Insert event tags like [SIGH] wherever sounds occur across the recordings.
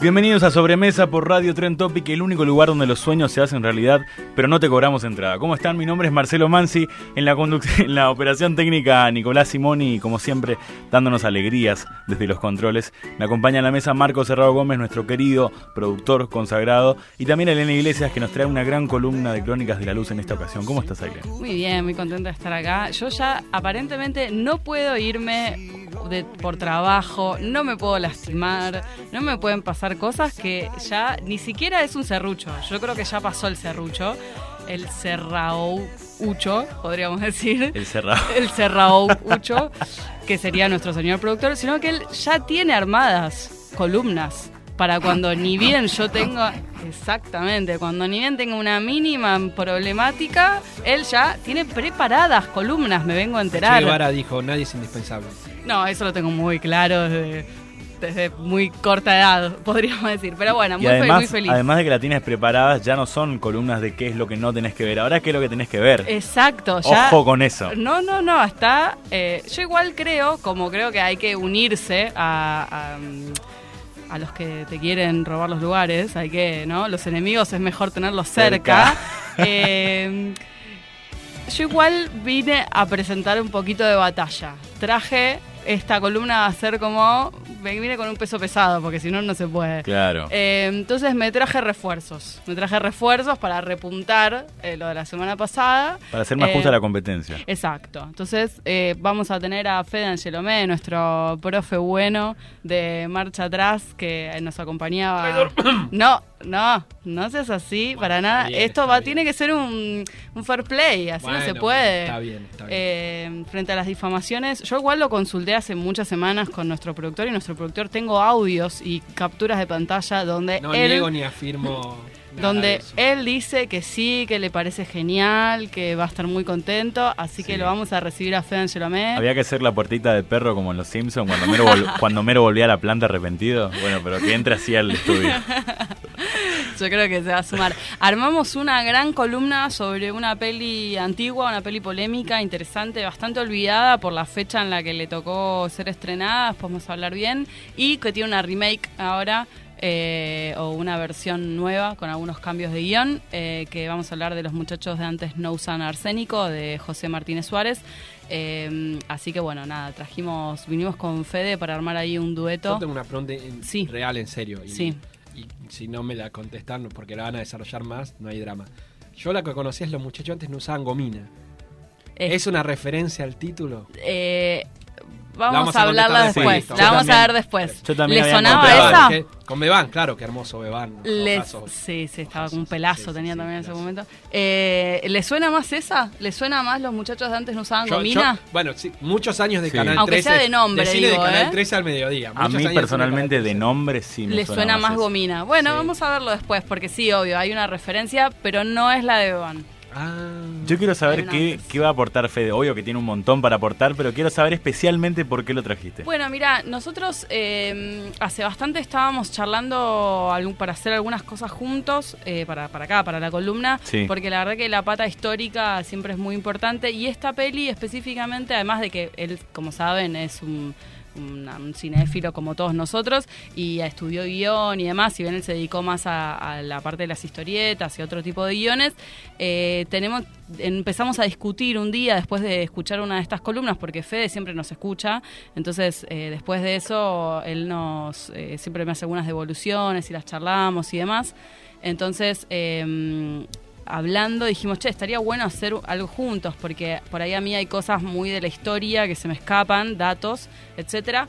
Bienvenidos a Sobremesa por Radio Tren Topic, el único lugar donde los sueños se hacen realidad, pero no te cobramos entrada. ¿Cómo están? Mi nombre es Marcelo Mansi, en la [LAUGHS] en la operación técnica Nicolás Simoni y como siempre dándonos alegrías desde los controles. Me acompaña en la mesa Marco Cerrado Gómez, nuestro querido productor consagrado, y también Elena Iglesias que nos trae una gran columna de Crónicas de la Luz en esta ocasión. ¿Cómo estás, Elena? Muy bien, muy contenta de estar acá. Yo ya aparentemente no puedo irme de, por trabajo, no me puedo lastimar, no me pueden pasar cosas que ya ni siquiera es un serrucho. Yo creo que ya pasó el serrucho. El serraucho, podríamos decir. El cerrado. [LAUGHS] El serraucho, que sería nuestro señor productor, sino que él ya tiene armadas columnas para cuando ni bien yo tengo, exactamente, cuando ni bien tengo una mínima problemática, él ya tiene preparadas columnas, me vengo a enterar. Guevara dijo, nadie es indispensable. No, eso lo tengo muy claro desde, desde muy corta edad, [LAUGHS] podríamos decir. Pero bueno, Y muy, fe- además, muy feliz. además de que la tienes preparadas, ya no son columnas de qué es lo que no tenés que ver, ahora qué es lo que tenés que ver. Exacto, ya. Ojo con eso. No, no, no, hasta. eh, yo igual creo, como creo que hay que unirse a. a, a los que te quieren robar los lugares, hay que, ¿no? Los enemigos es mejor tenerlos cerca. Eh, [LAUGHS] yo igual vine a presentar un poquito de batalla. Traje esta columna a ser como. Me vine con un peso pesado, porque si no, no se puede. Claro. Eh, entonces me traje refuerzos. Me traje refuerzos para repuntar eh, lo de la semana pasada. Para hacer más Eh, justa la competencia. Exacto. Entonces eh, vamos a tener a Fede Angelomé, nuestro profe bueno de marcha atrás que nos acompañaba. [COUGHS] No, no, no seas así para nada. bien, Esto va, bien. tiene que ser un, un fair play, así no se puede. Está bien, está bien. Eh, frente a las difamaciones, yo igual lo consulté hace muchas semanas con nuestro productor y nuestro productor tengo audios y capturas de pantalla donde no él niego ni afirmo. Donde él dice que sí, que le parece genial, que va a estar muy contento, así que lo vamos a recibir a Fede Angelomé. Había que hacer la puertita de perro como en los Simpsons cuando Mero, [LAUGHS] cuando Mero volvía a la planta arrepentido. Bueno, pero que entre así al estudio. [LAUGHS] Yo creo que se va a sumar. Armamos una gran columna sobre una peli antigua, una peli polémica, interesante, bastante olvidada por la fecha en la que le tocó ser estrenada, después vamos a hablar bien, y que tiene una remake ahora. Eh, o una versión nueva con algunos cambios de guion, eh, que vamos a hablar de los muchachos de antes no usan arsénico, de José Martínez Suárez. Eh, así que bueno, nada, trajimos, vinimos con Fede para armar ahí un dueto. Yo tengo una pregunta en- Sí. real, en serio. Y, Sí. y si no me la contestan porque la van a desarrollar más, no hay drama. Yo la que conocí es los muchachos antes no usaban gomina. ¿Es una referencia al título? Eh, vamos, vamos a a hablarla después. la vamos también. a ver después. Yo también ¿Le sonaba esa? ¿Qué? Con Bebán, claro, que hermoso Bebán. Les- sí, sí, estaba con un pelazo, Sí, tenía sí, también en ese pelazo. momento. Eh, ¿Le suena más esa? ¿Le suena más los muchachos de antes no usaban Yo- gomina? yo- bueno, sí, muchos años de Sí. Canal Aunque 13. sea de nombre, decile digo, de Canal ¿eh? 13 al mediodía. A mí años personalmente de 13. nombre sí me Le suena más eso. gomina. Bueno, Sí. vamos a verlo después, porque sí, obvio, hay una referencia, pero no es la de Beban. Ah. Yo quiero saber qué, qué va a aportar Fede. Obvio que tiene un montón para aportar, pero quiero saber especialmente por qué lo trajiste. Bueno, mira, nosotros eh, hace bastante estábamos charlando algún- para hacer algunas cosas juntos, eh, para, para acá, para la columna, Sí. porque la verdad que la pata histórica siempre es muy importante y esta peli específicamente, además de que él, como saben, es un, un cinéfilo como todos nosotros y estudió guion y demás, si bien él se dedicó más a, la parte de las historietas y otro tipo de guiones, eh, tenemos empezamos a discutir un día después de escuchar una de estas columnas, porque Fede siempre nos escucha, entonces eh, después de eso él nos eh, siempre me hace algunas devoluciones y las charlamos y demás. Entonces, eh, hablando dijimos, che, estaría bueno hacer algo juntos, porque por ahí a mí hay cosas muy de la historia que se me escapan, datos, etcétera.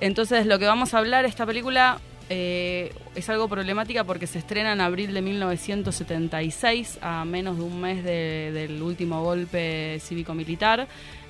Entonces, lo que vamos a hablar, esta película eh, es algo problemática porque se estrena en abril de 1976, a menos de un mes de- del último golpe cívico-militar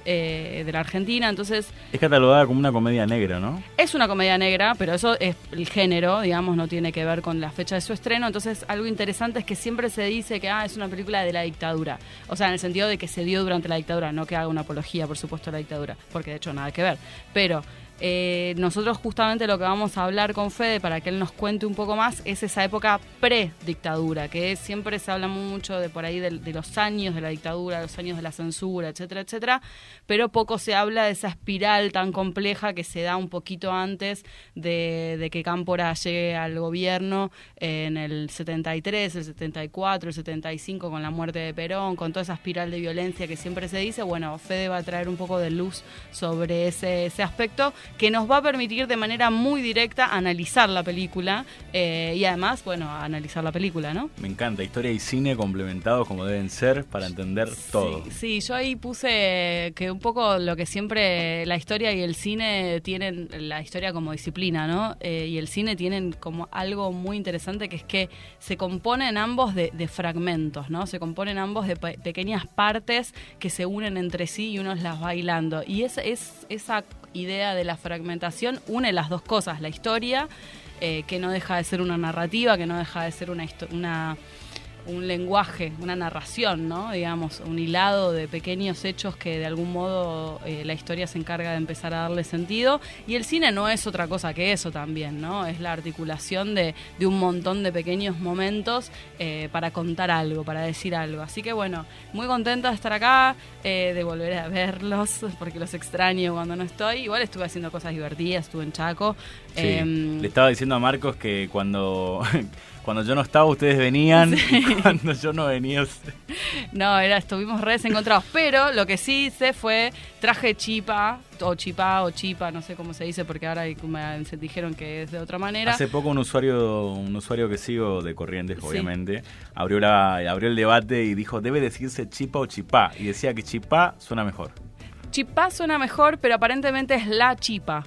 eh, de la Argentina. Entonces, Es catalogada como una comedia negra, ¿no? es una comedia negra, pero eso es el género, digamos, no tiene que ver con la fecha de su estreno. Entonces, algo interesante es que siempre se dice que ah, es una película de la dictadura. O sea, en el sentido de que se dio durante la dictadura, no que haga una apología, por supuesto, a la dictadura, porque de hecho nada que ver. Pero eh, nosotros justamente lo que vamos a hablar con Fede para que él nos cuente un poco más es esa época pre-dictadura, que siempre se habla mucho de por ahí de, los años de la dictadura, los años de la censura, etcétera, etcétera, pero poco se habla de esa espiral tan compleja que se da un poquito antes de, que Cámpora llegue al gobierno en el 73, el 74, el 75 con la muerte de Perón, con toda esa espiral de violencia que siempre se dice. Bueno, Fede va a traer un poco de luz sobre ese aspecto que nos va a permitir de manera muy directa analizar la película eh, y además, bueno, analizar la película, ¿no? Me encanta. Historia y cine complementados como deben ser para entender todo. Sí, yo ahí puse que un poco lo que siempre la historia y el cine tienen, la historia como disciplina, ¿no? Eh, y el cine tienen como algo muy interesante que es que se componen ambos de, de fragmentos, ¿no? Se componen ambos de pe- pequeñas partes que se unen entre sí y uno las bailando. Y es, es esa idea de la fragmentación une las dos cosas, la historia, eh, que no deja de ser una narrativa, que no deja de ser una, una un lenguaje, una narración, ¿no? Digamos, un hilado de pequeños hechos que de algún modo eh, la historia se encarga de empezar a darle sentido. Y el cine no es otra cosa que eso también, ¿no? Es la articulación de, de un montón de pequeños momentos eh, para contar algo, para decir algo. Así que bueno, muy contenta de estar acá, eh, de volver a verlos, [LAUGHS] porque los extraño cuando no estoy. Igual estuve haciendo cosas divertidas, estuve en Chaco. Sí. Em, Le estaba diciendo a Marcos que cuando, [LAUGHS] cuando yo no estaba ustedes venían y cuando yo no venía usted- No, era, estuvimos re desencontrados. Pero lo que sí hice fue traje chipa, o chipá, o chipa, no sé cómo se dice, porque ahora me se dijeron que es de otra manera. Hace poco un usuario, un usuario que sigo de Corrientes, Sí. obviamente, abrió la, abrió el debate y dijo debe decirse chipa o chipá. Y decía que chipá suena mejor. Chipá suena mejor, pero aparentemente es la chipa.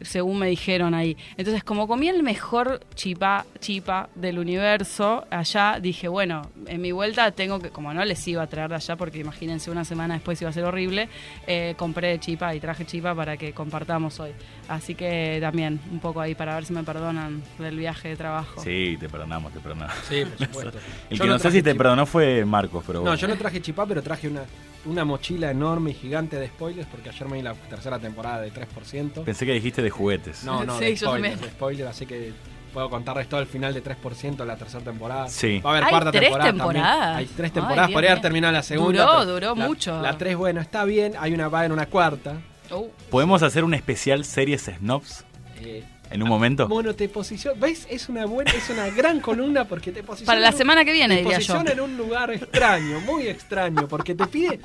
Según me dijeron ahí. Entonces, como comí el mejor chipá, chipa del universo allá, dije, bueno, en mi vuelta tengo que, como no les iba a traer de allá, porque imagínense una semana después iba a ser horrible, eh, compré chipa y traje chipa para que compartamos hoy. Así que también, un poco ahí para ver si me perdonan del viaje de trabajo. Sí, te perdonamos, te perdonamos. Sí, por supuesto. [LAUGHS] El Yo que no, sé si te chipá. perdonó fue Marcos, pero No, bueno. yo no traje chipá, pero traje una, una mochila enorme y gigante de spoilers porque ayer me vi la tercera temporada de 3%. Pensé que dijiste de juguetes. No, no, Sí, de yo spoilers, de spoilers, así que puedo contarles todo el final de 3% de la tercera temporada. Sí. Va a haber Hay cuarta tres temporada. también. temporadas. Hay tres Ay, temporadas, bien, podría haber terminado la segunda. Duró, duró la- mucho. La 3, bueno, está bien. Hay una, va en una cuarta. Oh. ¿Podemos hacer un especial series snobs Eh, en un momento? Bueno, te posiciona. ¿Ves? Es una buena, es una gran columna porque te posiciona. Para la semana que viene, te diría yo. posiciona en un lugar extraño, muy extraño, porque te pide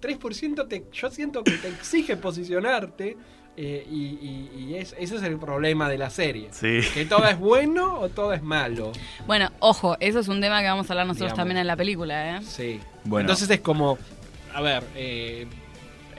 3%, te, yo siento que te exige posicionarte eh, y, y- y es, ese es el problema de la serie. Sí. Que todo es bueno o todo es malo. Bueno, ojo, eso es un tema que vamos a hablar nosotros Digamos. también en la película, ¿eh? Sí. Bueno. Entonces es como, a ver, eh,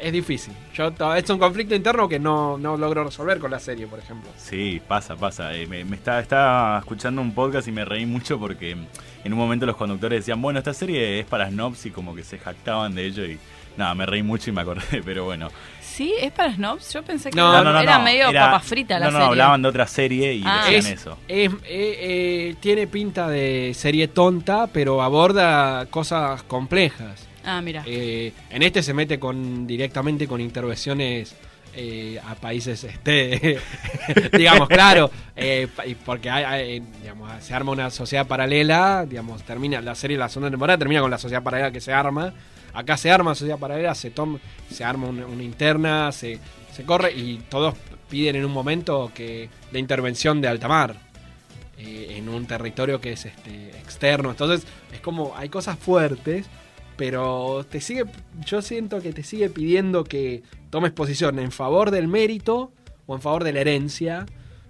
es difícil. Yo es un conflicto interno que no, no logro resolver con la serie, por ejemplo. Sí, pasa, pasa. Eh, me, me estaba, estaba escuchando un podcast y me reí mucho porque en un momento los conductores decían, bueno, esta serie es para snobs y como que se jactaban de ello y nada, me reí mucho y me acordé, [LAUGHS] pero bueno. sí, es para snobs. Yo pensé que No, era, no, no, era no, medio era- papa frita la no, no, serie. hablaban de otra serie y Ah. decían Es- eso. es- eh, eh, tiene pinta de serie tonta, pero aborda cosas complejas. Ah, mira. Eh, en este se mete con directamente con intervenciones eh, a países, este, [LAUGHS] digamos, claro, eh, porque hay- digamos, se arma una sociedad paralela, digamos, termina la serie, la segunda temporada termina con la sociedad paralela que se arma. Acá se arma sociedad paralela, se toma, se arma una, interna, se, se corre y todos piden en un momento que la intervención de altamar eh, en un territorio que es este externo. Entonces, es como hay cosas fuertes, pero te sigue yo siento que te sigue pidiendo que tomes posición en favor del mérito o en favor de la herencia.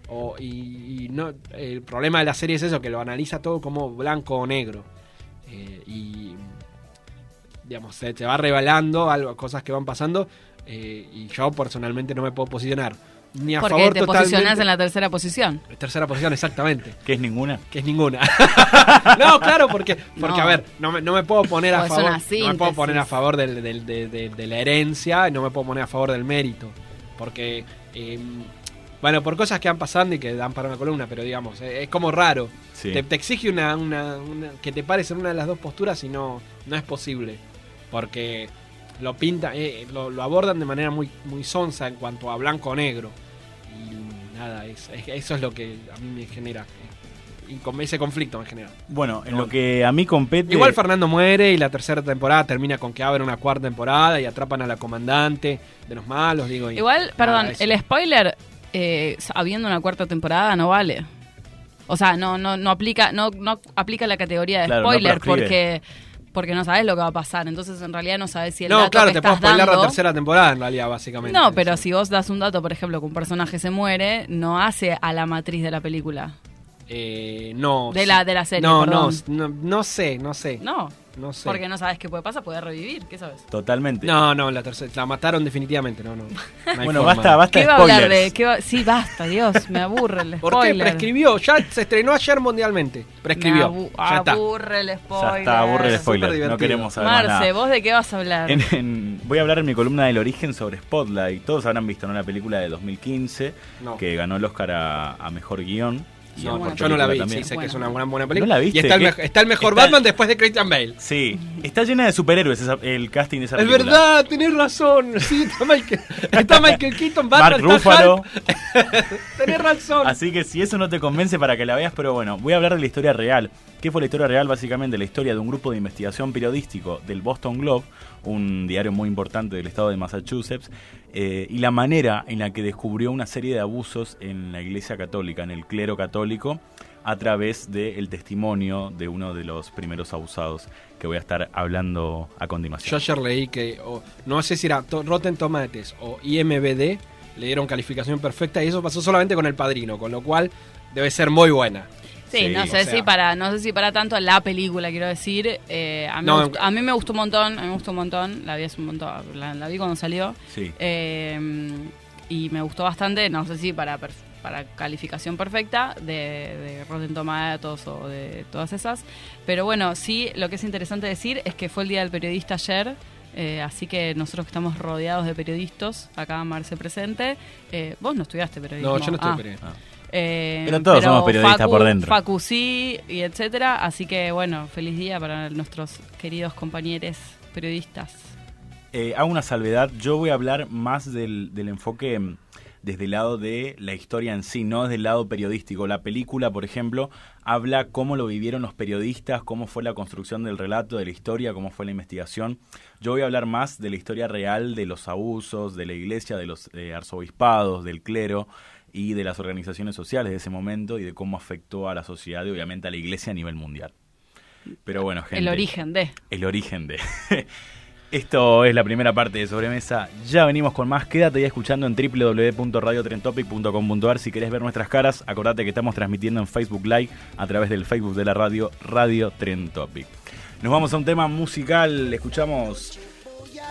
O, y, no el problema de la serie es eso, que lo analiza todo como blanco o negro. Eh, y digamos, se te va revelando algo, cosas que van pasando. eh, y yo personalmente no me puedo posicionar ni a Porque favor te totalmente. posicionás en la tercera posición. Tercera posición, exactamente. ¿Qué es ninguna? Que es ninguna. [LAUGHS] no, claro, porque, porque No. a ver, no me, no me puedo poner a Pues favor. No me puedo poner a favor del- del- de, de- de la herencia y no me puedo poner a favor del mérito. Porque, eh, bueno, por cosas que han pasando y que dan para una columna, pero digamos, eh, es como raro. Sí. Te, te exige una, una- una- que te pares en una de las dos posturas y no, no es posible. Porque lo pinta, eh, lo, lo abordan de manera muy, muy sonsa en cuanto a blanco o negro. Y nada, es- es- eso es lo que a mí me genera. Y con ese conflicto me genera. Bueno, en lo que a mí compete. Igual Fernando muere y la tercera temporada termina con que abren una cuarta temporada y atrapan a la comandante de los malos, digo. y Igual, nada, perdón, eso. el spoiler, eh, habiendo una cuarta temporada, no vale. O sea, no, no, no aplica, no, no aplica la categoría de Claro, spoiler porque, porque no sabes lo que va a pasar. Entonces, en realidad no sabes si el No, dato claro, que te puedo estás spoiler dando. la tercera temporada en realidad, básicamente. No, pero Sí. si vos das un dato, por ejemplo, que un personaje se muere, no hace a la matriz de la película. Eh, no. De la- de la serie, No, no, no, no sé, no sé. No, No sé. porque no sabes qué puede pasar, puede revivir, ¿qué sabes? Totalmente. No, no, la tercera, la mataron definitivamente, no, no. [LAUGHS] bueno, forma. basta, basta ¿Qué va a hablar de? qué va- Sí, basta, Dios, me aburre el [LAUGHS] ¿Por qué spoiler. prescribió? Ya se estrenó ayer mundialmente. Prescribió. Me abu- ya está. aburre el spoiler. Ya está, aburre el spoiler. No queremos saber más Marce, nada. ¿vos de qué vas a hablar? En- en- voy a hablar en mi columna del origen sobre Spotlight. Todos habrán visto ¿no? la película de 2015 No. que ganó el Oscar a, a mejor guion. Y No, yo no la vi, también. sí sé que es una buena, buena película. ¿No la viste? Y está el, mejor Está- Batman después de Christian Bale. Sí, [LAUGHS] está llena de superhéroes esa- el casting de esa Es película. verdad, tenés razón. Sí, está Michael, está Michael Keaton, Batman, Mark está Ruffalo. [LAUGHS] Tenés razón. Así que si eso no te convence para que la veas, pero bueno, voy a hablar de la historia real. ¿Qué fue la historia real? Básicamente la historia de un grupo de investigación periodístico del Boston Globe, un diario muy importante del estado de Massachusetts, eh, y la manera en la que descubrió una serie de abusos en la iglesia católica, en el clero católico, a través del testimonio de uno de los primeros abusados que voy a estar hablando a Yo continuación. ayer leí que, no sé si era Rotten Tomatoes o IMBD, le dieron calificación perfecta y eso pasó solamente con El Padrino, con lo cual debe ser muy buena. Sí, Sí, no sé sea. si para, no sé si para tanto la película, quiero decir. Eh, a, mí No, gustó- a mí me gustó un montón, a mí me gustó un montón, la vi hace un montón, la, la vi cuando salió. Sí. Eh, y me gustó bastante, no sé si para, per- para calificación perfecta de, de Rotten Tomatoes o de todas esas. Pero bueno, sí, lo que es interesante decir es que fue el Día del Periodista ayer. eh, así que nosotros que estamos rodeados de periodistas, acá Marce presente, eh, vos no estudiaste periodismo. No, yo no estoy Ah. periodista. Ah. Eh, Pero todos somos periodistas por dentro. Facu sí, y etcétera. Así que bueno, feliz día para nuestros queridos compañeros periodistas. Eh, hago una salvedad, yo voy a hablar más del, del enfoque mm, desde el lado de la historia en sí, no desde el lado periodístico. La película, por ejemplo, habla cómo lo vivieron los periodistas, cómo fue la construcción del relato, de la historia, cómo fue la investigación. Yo voy a hablar más de la historia real de los abusos, de la iglesia, de los eh, arzobispados, del clero y de las organizaciones sociales de ese momento y de cómo afectó a la sociedad y obviamente a la iglesia a nivel mundial. Pero bueno, gente. El origen de. El origen de. [LAUGHS] Esto es la primera parte de Sobremesa. Ya venimos con más. Quédate ahí escuchando en www.radiotrentopic.com.ar. Si querés ver nuestras caras, acordate que estamos transmitiendo en Facebook Live a través del Facebook de la radio Radio Tren Topic. Nos vamos a un tema musical. Escuchamos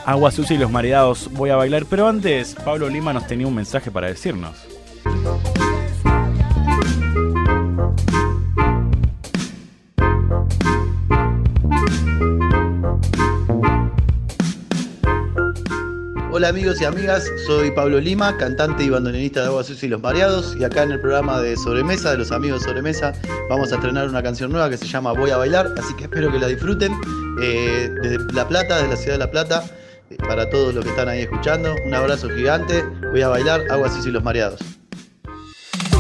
Agua Sucia y los Mareados. Voy a bailar. Pero antes, Pablo Lima nos tenía un mensaje para decirnos. Hola amigos y amigas, soy Pablo Lima, cantante y bandoneonista de Agua Sucia y Los Mareados y acá en el programa de Sobremesa de los amigos de Sobremesa vamos a estrenar una canción nueva que se llama Voy a bailar, así que espero que la disfruten eh, desde La Plata, desde la ciudad de La Plata, eh, para todos los que están ahí escuchando, un abrazo gigante, voy a bailar Agua Sucia y Los Mareados.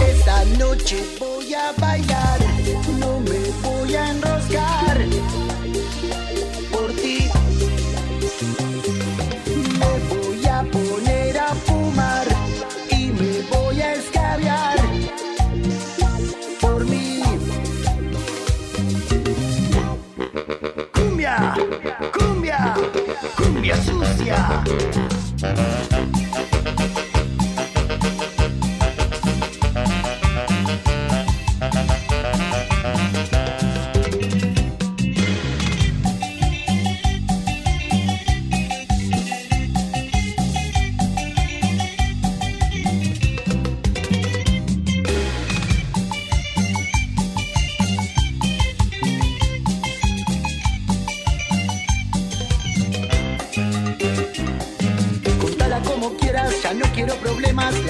Esta noche voy a bailar, Cumbia, cumbia, sucia.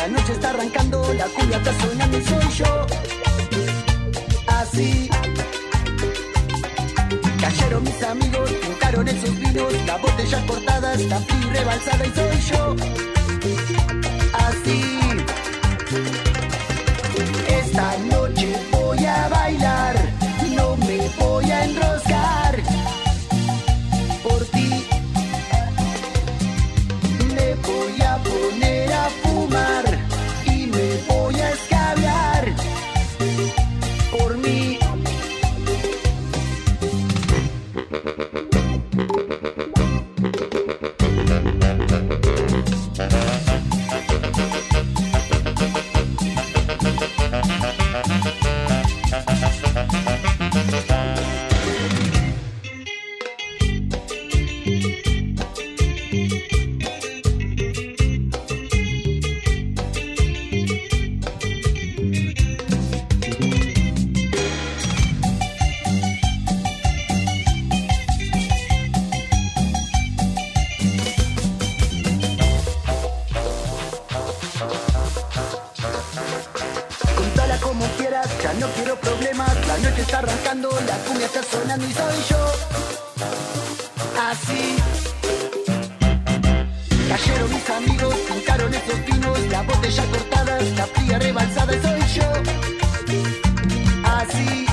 La noche está arrancando, la cumbia está sonando y soy yo. Así. Cayeron mis amigos, juntaron esos vinos, las botellas cortadas, la rebalsada y soy yo. No quiero problemas. La noche está arrancando, la cumbia está sonando y soy yo. Así. Cayeron mis amigos, juntaron esos vinos, la botella cortada, la fría rebalsada y soy yo. Así.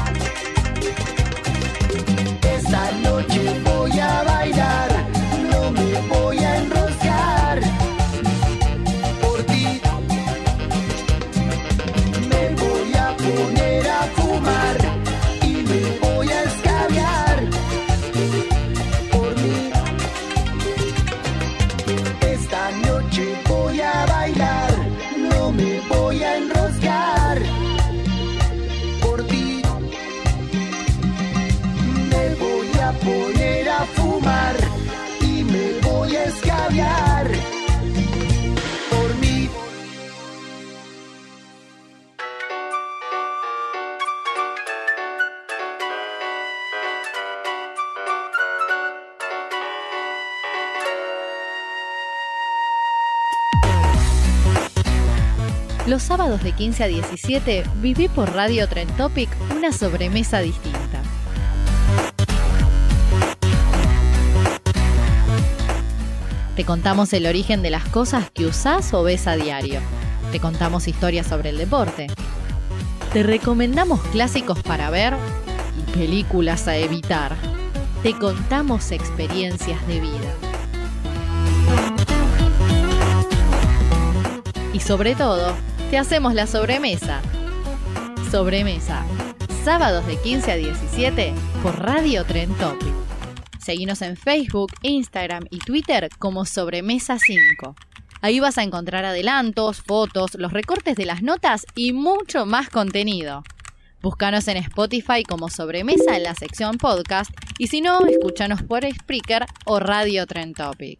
De 15 a 17 viví por Radio Trend Topic una sobremesa distinta. Te contamos el origen de las cosas que usás o ves a diario. Te contamos historias sobre el deporte. Te recomendamos clásicos para ver y películas a evitar. Te contamos experiencias de vida. Y sobre todo, te hacemos la sobremesa. Sobremesa. Sábados de 15 a 17 por Radio Tren Topic. Seguinos en Facebook, Instagram y Twitter como Sobremesa 5. Ahí vas a encontrar adelantos, fotos, los recortes de las notas y mucho más contenido. Búscanos en Spotify como Sobremesa en la sección podcast y si no, escúchanos por Spreaker o Radio Trend Topic.